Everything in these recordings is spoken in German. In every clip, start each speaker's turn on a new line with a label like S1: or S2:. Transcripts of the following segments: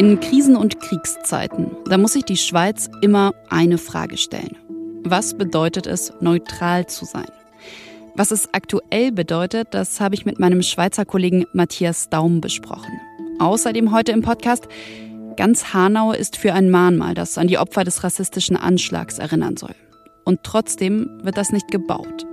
S1: In Krisen- und Kriegszeiten, da muss sich die Schweiz immer eine Frage stellen. Was bedeutet es, neutral zu sein? Was es aktuell bedeutet, das habe ich mit meinem Schweizer Kollegen Matthias Daum besprochen. Außerdem heute im Podcast, ganz Hanau ist für ein Mahnmal, das an die Opfer des rassistischen Anschlags erinnern soll. Und trotzdem wird das nicht gebaut.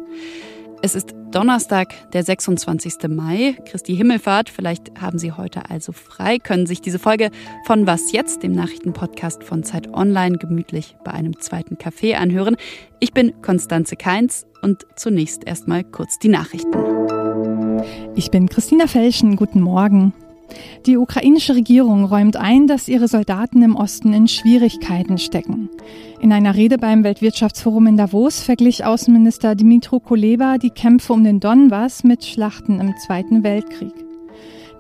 S1: Es ist Donnerstag, der 26. Mai, Christi Himmelfahrt. Vielleicht haben Sie heute also frei, können sich diese Folge von Was jetzt, dem Nachrichtenpodcast von Zeit Online, gemütlich bei einem zweiten Kaffee anhören. Ich bin Konstanze Keins und zunächst erstmal kurz die Nachrichten.
S2: Ich bin Christina Felschen. Guten Morgen. Die ukrainische Regierung räumt ein, dass ihre Soldaten im Osten in Schwierigkeiten stecken. In einer Rede beim Weltwirtschaftsforum in Davos verglich Außenminister Dimitro Kuleba die Kämpfe um den Donbass mit Schlachten im Zweiten Weltkrieg.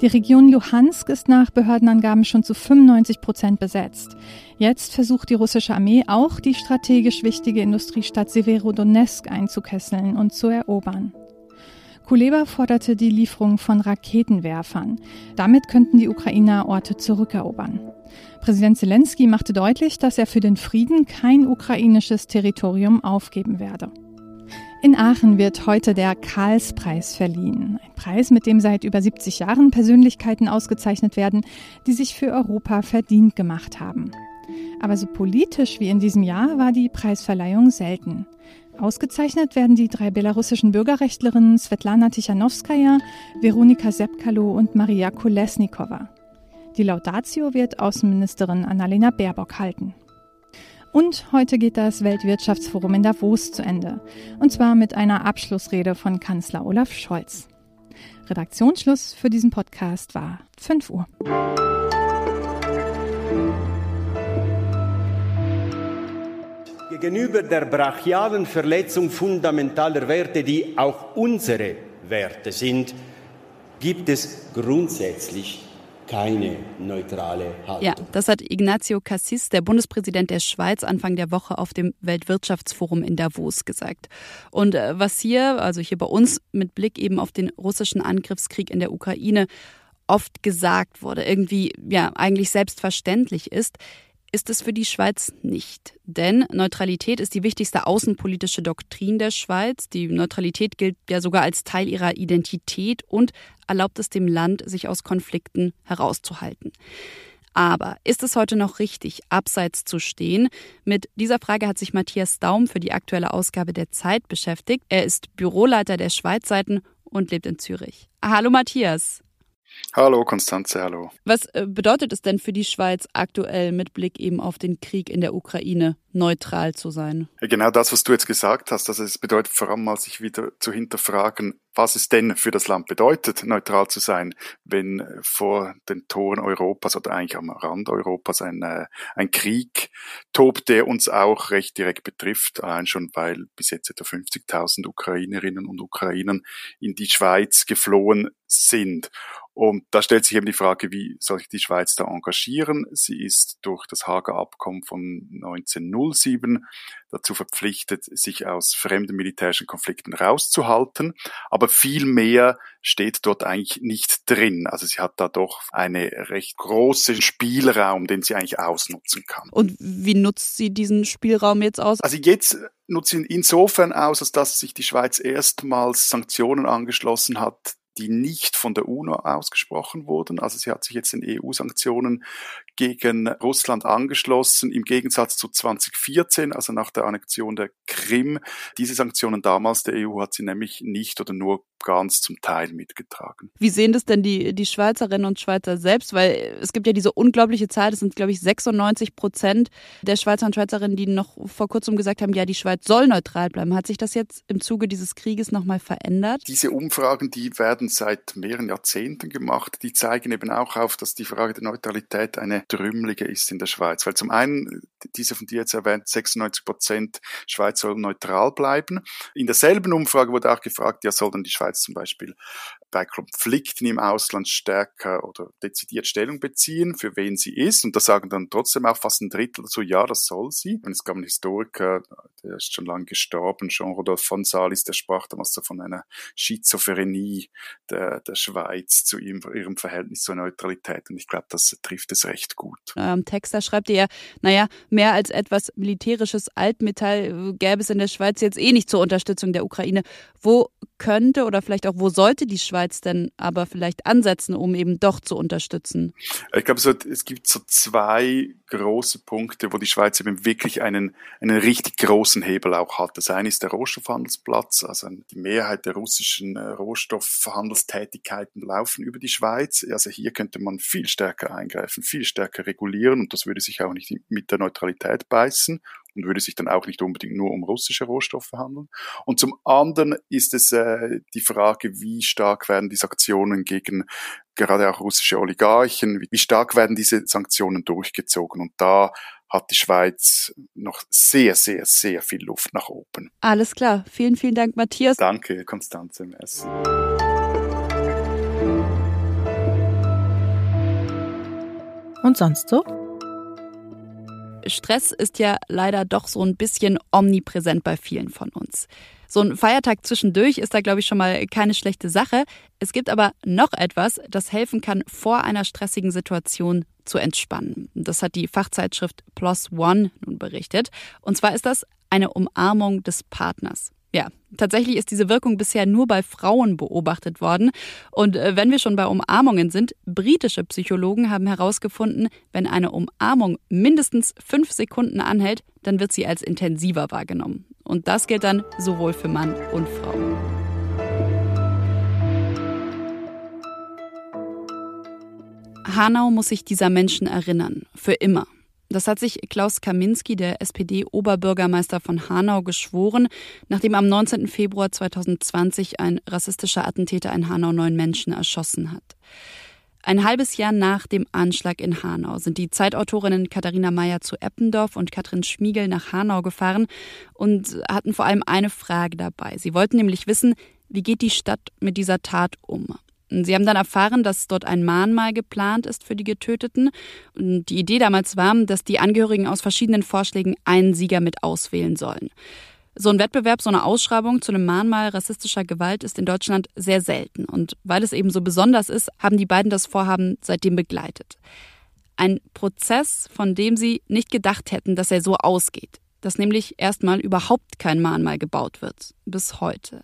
S2: Die Region Luhansk ist nach Behördenangaben schon zu 95 Prozent besetzt. Jetzt versucht die russische Armee auch, die strategisch wichtige Industriestadt Severodonetsk einzukesseln und zu erobern. Kuleba forderte die Lieferung von Raketenwerfern. Damit könnten die Ukrainer Orte zurückerobern. Präsident Zelensky machte deutlich, dass er für den Frieden kein ukrainisches Territorium aufgeben werde. In Aachen wird heute der Karlspreis verliehen. Ein Preis, mit dem seit über 70 Jahren Persönlichkeiten ausgezeichnet werden, die sich für Europa verdient gemacht haben. Aber so politisch wie in diesem Jahr war die Preisverleihung selten. Ausgezeichnet werden die drei belarussischen Bürgerrechtlerinnen Svetlana Tichanowskaja, Veronika Sepkalo und Maria Kolesnikova. Die Laudatio wird Außenministerin Annalena Baerbock halten. Und heute geht das Weltwirtschaftsforum in Davos zu Ende. Und zwar mit einer Abschlussrede von Kanzler Olaf Scholz. Redaktionsschluss für diesen Podcast war 5 Uhr.
S3: Gegenüber der brachialen Verletzung fundamentaler Werte, die auch unsere Werte sind, gibt es grundsätzlich keine neutrale Haltung.
S1: Ja, das hat Ignacio Cassis, der Bundespräsident der Schweiz, Anfang der Woche auf dem Weltwirtschaftsforum in Davos gesagt. Und äh, was hier, also hier bei uns mit Blick eben auf den russischen Angriffskrieg in der Ukraine oft gesagt wurde, irgendwie ja eigentlich selbstverständlich ist, ist es für die Schweiz nicht. Denn Neutralität ist die wichtigste außenpolitische Doktrin der Schweiz. Die Neutralität gilt ja sogar als Teil ihrer Identität und erlaubt es dem Land, sich aus Konflikten herauszuhalten. Aber ist es heute noch richtig, abseits zu stehen? Mit dieser Frage hat sich Matthias Daum für die aktuelle Ausgabe der Zeit beschäftigt. Er ist Büroleiter der Schweizseiten und lebt in Zürich. Hallo Matthias.
S4: Hallo Konstanze, hallo.
S1: Was äh, bedeutet es denn für die Schweiz aktuell mit Blick eben auf den Krieg in der Ukraine neutral zu sein?
S4: Genau das, was du jetzt gesagt hast. Also es bedeutet vor allem mal sich wieder zu hinterfragen, was es denn für das Land bedeutet, neutral zu sein, wenn vor den Toren Europas oder eigentlich am Rand Europas ein, äh, ein Krieg tobt, der uns auch recht direkt betrifft, allein schon weil bis jetzt etwa 50.000 Ukrainerinnen und Ukrainern in die Schweiz geflohen sind. Und da stellt sich eben die Frage, wie soll sich die Schweiz da engagieren? Sie ist durch das Hager Abkommen von 1907 dazu verpflichtet, sich aus fremden militärischen Konflikten rauszuhalten. Aber viel mehr steht dort eigentlich nicht drin. Also sie hat da doch einen recht großen Spielraum, den sie eigentlich ausnutzen kann.
S1: Und wie nutzt sie diesen Spielraum jetzt aus?
S4: Also jetzt nutzt sie ihn insofern aus, als dass sich die Schweiz erstmals Sanktionen angeschlossen hat, die nicht von der UNO ausgesprochen wurden. Also sie hat sich jetzt den EU-Sanktionen gegen Russland angeschlossen, im Gegensatz zu 2014, also nach der Annexion der Krim. Diese Sanktionen damals der EU hat sie nämlich nicht oder nur ganz zum Teil mitgetragen.
S1: Wie sehen das denn die, die Schweizerinnen und Schweizer selbst? Weil es gibt ja diese unglaubliche Zahl, das sind, glaube ich, 96 Prozent der Schweizer und Schweizerinnen, die noch vor kurzem gesagt haben, ja, die Schweiz soll neutral bleiben. Hat sich das jetzt im Zuge dieses Krieges nochmal verändert?
S4: Diese Umfragen, die werden seit mehreren Jahrzehnten gemacht. Die zeigen eben auch auf, dass die Frage der Neutralität eine trümmelige ist in der Schweiz. Weil zum einen, diese von dir jetzt erwähnt, 96 Prozent Schweiz soll neutral bleiben. In derselben Umfrage wurde auch gefragt, ja, soll dann die Schweiz zum Beispiel bei Konflikten im Ausland stärker oder dezidiert Stellung beziehen, für wen sie ist. Und da sagen dann trotzdem auch fast ein Drittel dazu, ja, das soll sie. Und es gab einen Historiker, der ist schon lange gestorben, Jean-Rodolphe von Salis, der sprach damals so von einer Schizophrenie der, der Schweiz zu ihrem, ihrem Verhältnis zur Neutralität. Und ich glaube, das trifft es recht gut.
S1: Ähm, Text, da schreibt ihr, naja, mehr als etwas militärisches Altmetall gäbe es in der Schweiz jetzt eh nicht zur Unterstützung der Ukraine. Wo könnte oder vielleicht auch wo sollte die Schweiz denn aber vielleicht ansetzen, um eben doch zu unterstützen?
S4: Ich glaube, so, es gibt so zwei große Punkte, wo die Schweiz eben wirklich einen, einen richtig großen Hebel auch hat. Das eine ist der Rohstoffhandelsplatz, also die Mehrheit der russischen äh, Rohstoffhandelstätigkeiten laufen über die Schweiz. Also hier könnte man viel stärker eingreifen, viel stärker regulieren und das würde sich auch nicht mit der Neutralität beißen und würde sich dann auch nicht unbedingt nur um russische Rohstoffe handeln. Und zum anderen ist es äh, die Frage, wie stark werden die Sanktionen gegen gerade auch russische Oligarchen, wie stark werden diese Sanktionen durchgezogen. Und da hat die Schweiz noch sehr, sehr, sehr viel Luft nach oben.
S1: Alles klar. Vielen, vielen Dank, Matthias.
S4: Danke, Konstanze Merci.
S2: Und sonst so?
S1: Stress ist ja leider doch so ein bisschen omnipräsent bei vielen von uns. So ein Feiertag zwischendurch ist da, glaube ich, schon mal keine schlechte Sache. Es gibt aber noch etwas, das helfen kann, vor einer stressigen Situation zu entspannen. Das hat die Fachzeitschrift Plus One nun berichtet. Und zwar ist das eine Umarmung des Partners. Ja, tatsächlich ist diese Wirkung bisher nur bei Frauen beobachtet worden. Und äh, wenn wir schon bei Umarmungen sind, britische Psychologen haben herausgefunden, wenn eine Umarmung mindestens fünf Sekunden anhält, dann wird sie als intensiver wahrgenommen. Und das gilt dann sowohl für Mann und Frau. Hanau muss sich dieser Menschen erinnern, für immer. Das hat sich Klaus Kaminski, der SPD-Oberbürgermeister von Hanau, geschworen, nachdem am 19. Februar 2020 ein rassistischer Attentäter in Hanau neun Menschen erschossen hat. Ein halbes Jahr nach dem Anschlag in Hanau sind die Zeitautorinnen Katharina Mayer zu Eppendorf und Katrin Schmiegel nach Hanau gefahren und hatten vor allem eine Frage dabei. Sie wollten nämlich wissen, wie geht die Stadt mit dieser Tat um? Sie haben dann erfahren, dass dort ein Mahnmal geplant ist für die Getöteten. Und die Idee damals war, dass die Angehörigen aus verschiedenen Vorschlägen einen Sieger mit auswählen sollen. So ein Wettbewerb, so eine Ausschreibung zu einem Mahnmal rassistischer Gewalt ist in Deutschland sehr selten. Und weil es eben so besonders ist, haben die beiden das Vorhaben seitdem begleitet. Ein Prozess, von dem sie nicht gedacht hätten, dass er so ausgeht dass nämlich erstmal überhaupt kein Mahnmal gebaut wird. Bis heute.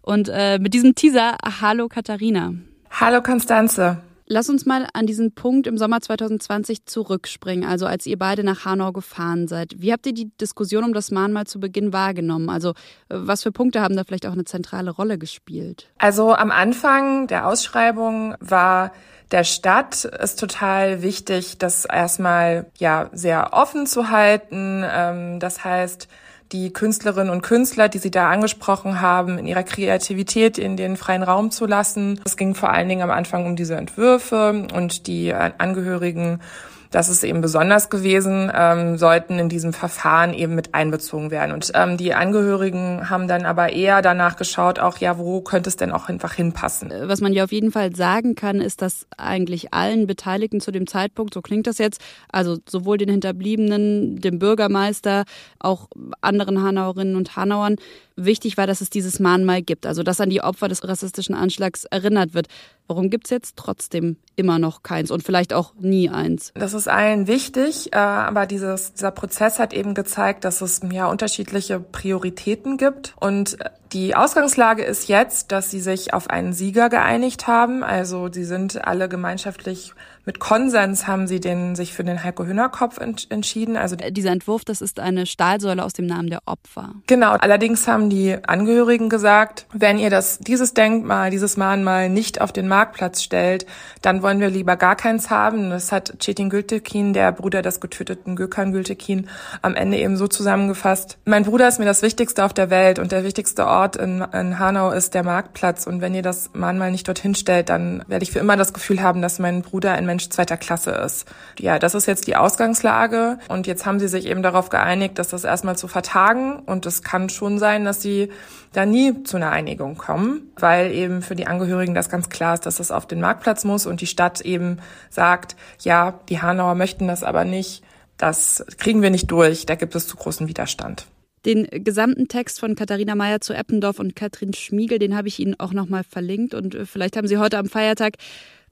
S1: Und äh, mit diesem Teaser, hallo Katharina.
S5: Hallo Konstanze.
S1: Lass uns mal an diesen Punkt im Sommer 2020 zurückspringen, also als ihr beide nach Hanau gefahren seid. Wie habt ihr die Diskussion um das Mahnmal zu Beginn wahrgenommen? Also was für Punkte haben da vielleicht auch eine zentrale Rolle gespielt?
S5: Also am Anfang der Ausschreibung war der Stadt ist total wichtig, das erstmal ja sehr offen zu halten. Ähm, das heißt, die Künstlerinnen und Künstler, die Sie da angesprochen haben, in ihrer Kreativität in den freien Raum zu lassen. Es ging vor allen Dingen am Anfang um diese Entwürfe und die Angehörigen das ist eben besonders gewesen, ähm, sollten in diesem Verfahren eben mit einbezogen werden. Und ähm, die Angehörigen haben dann aber eher danach geschaut, auch ja, wo könnte es denn auch einfach hinpassen.
S1: Äh, was man ja auf jeden Fall sagen kann, ist, dass eigentlich allen Beteiligten zu dem Zeitpunkt, so klingt das jetzt, also sowohl den Hinterbliebenen, dem Bürgermeister, auch anderen Hanauerinnen und Hanauern, wichtig war, dass es dieses Mahnmal gibt, also dass an die Opfer des rassistischen Anschlags erinnert wird. Warum gibt es jetzt trotzdem immer noch keins und vielleicht auch nie eins?
S5: Das ist allen wichtig, äh, aber dieses, dieser Prozess hat eben gezeigt, dass es ja unterschiedliche Prioritäten gibt und äh, die Ausgangslage ist jetzt, dass sie sich auf einen Sieger geeinigt haben. Also sie sind alle gemeinschaftlich mit Konsens haben sie den, sich für den Heiko Hühner Kopf ent entschieden.
S1: Also äh, dieser Entwurf, das ist eine Stahlsäule aus dem Namen der Opfer.
S5: Genau. Allerdings haben die Angehörigen gesagt, wenn ihr das, dieses Denkmal, dieses Mahnmal nicht auf den Marktplatz stellt, dann wollen wir lieber gar keins haben. Das hat Cetin Gültekin, der Bruder des getöteten Gökhan Gültekin, am Ende eben so zusammengefasst. Mein Bruder ist mir das Wichtigste auf der Welt und der wichtigste Ort Ort in, in Hanau ist der Marktplatz. Und wenn ihr das Mahnmal nicht dorthin stellt, dann werde ich für immer das Gefühl haben, dass mein Bruder ein Mensch zweiter Klasse ist. Ja, das ist jetzt die Ausgangslage. Und jetzt haben sie sich eben darauf geeinigt, dass das erstmal zu vertagen. Und es kann schon sein, dass sie da nie zu einer Einigung kommen, weil eben für die Angehörigen das ganz klar ist, dass das auf den Marktplatz muss und die Stadt eben sagt, ja, die Hanauer möchten das aber nicht, das kriegen wir nicht durch, da gibt es zu großen Widerstand.
S1: Den gesamten Text von Katharina Mayer zu Eppendorf und Katrin Schmiegel, den habe ich Ihnen auch nochmal verlinkt. Und äh, vielleicht haben Sie heute am Feiertag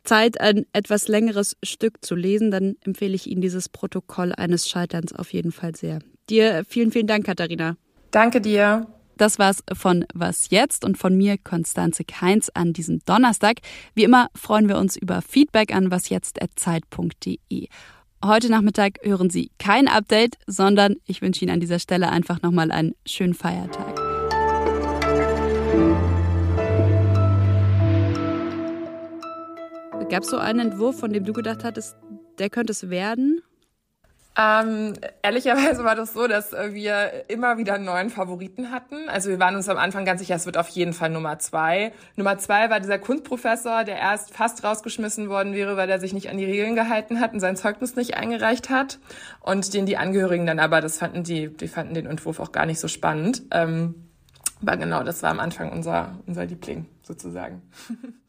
S1: Zeit, ein etwas längeres Stück zu lesen. Dann empfehle ich Ihnen dieses Protokoll eines Scheiterns auf jeden Fall sehr. Dir vielen, vielen Dank, Katharina.
S5: Danke dir.
S1: Das war's von Was jetzt und von mir, Konstanze Keins, an diesem Donnerstag. Wie immer freuen wir uns über Feedback an wasjetzt.zeit.de. Heute Nachmittag hören Sie kein Update, sondern ich wünsche Ihnen an dieser Stelle einfach nochmal einen schönen Feiertag. Gab es so einen Entwurf, von dem du gedacht hattest, der könnte es werden?
S5: Ähm, ehrlicherweise war das so, dass wir immer wieder neuen Favoriten hatten. Also wir waren uns am Anfang ganz sicher, es wird auf jeden Fall Nummer zwei. Nummer zwei war dieser Kunstprofessor, der erst fast rausgeschmissen worden wäre, weil er sich nicht an die Regeln gehalten hat und sein Zeugnis nicht eingereicht hat. Und den die Angehörigen dann aber, das fanden die, die fanden den Entwurf auch gar nicht so spannend. Ähm, aber genau, das war am Anfang unser, unser Liebling sozusagen.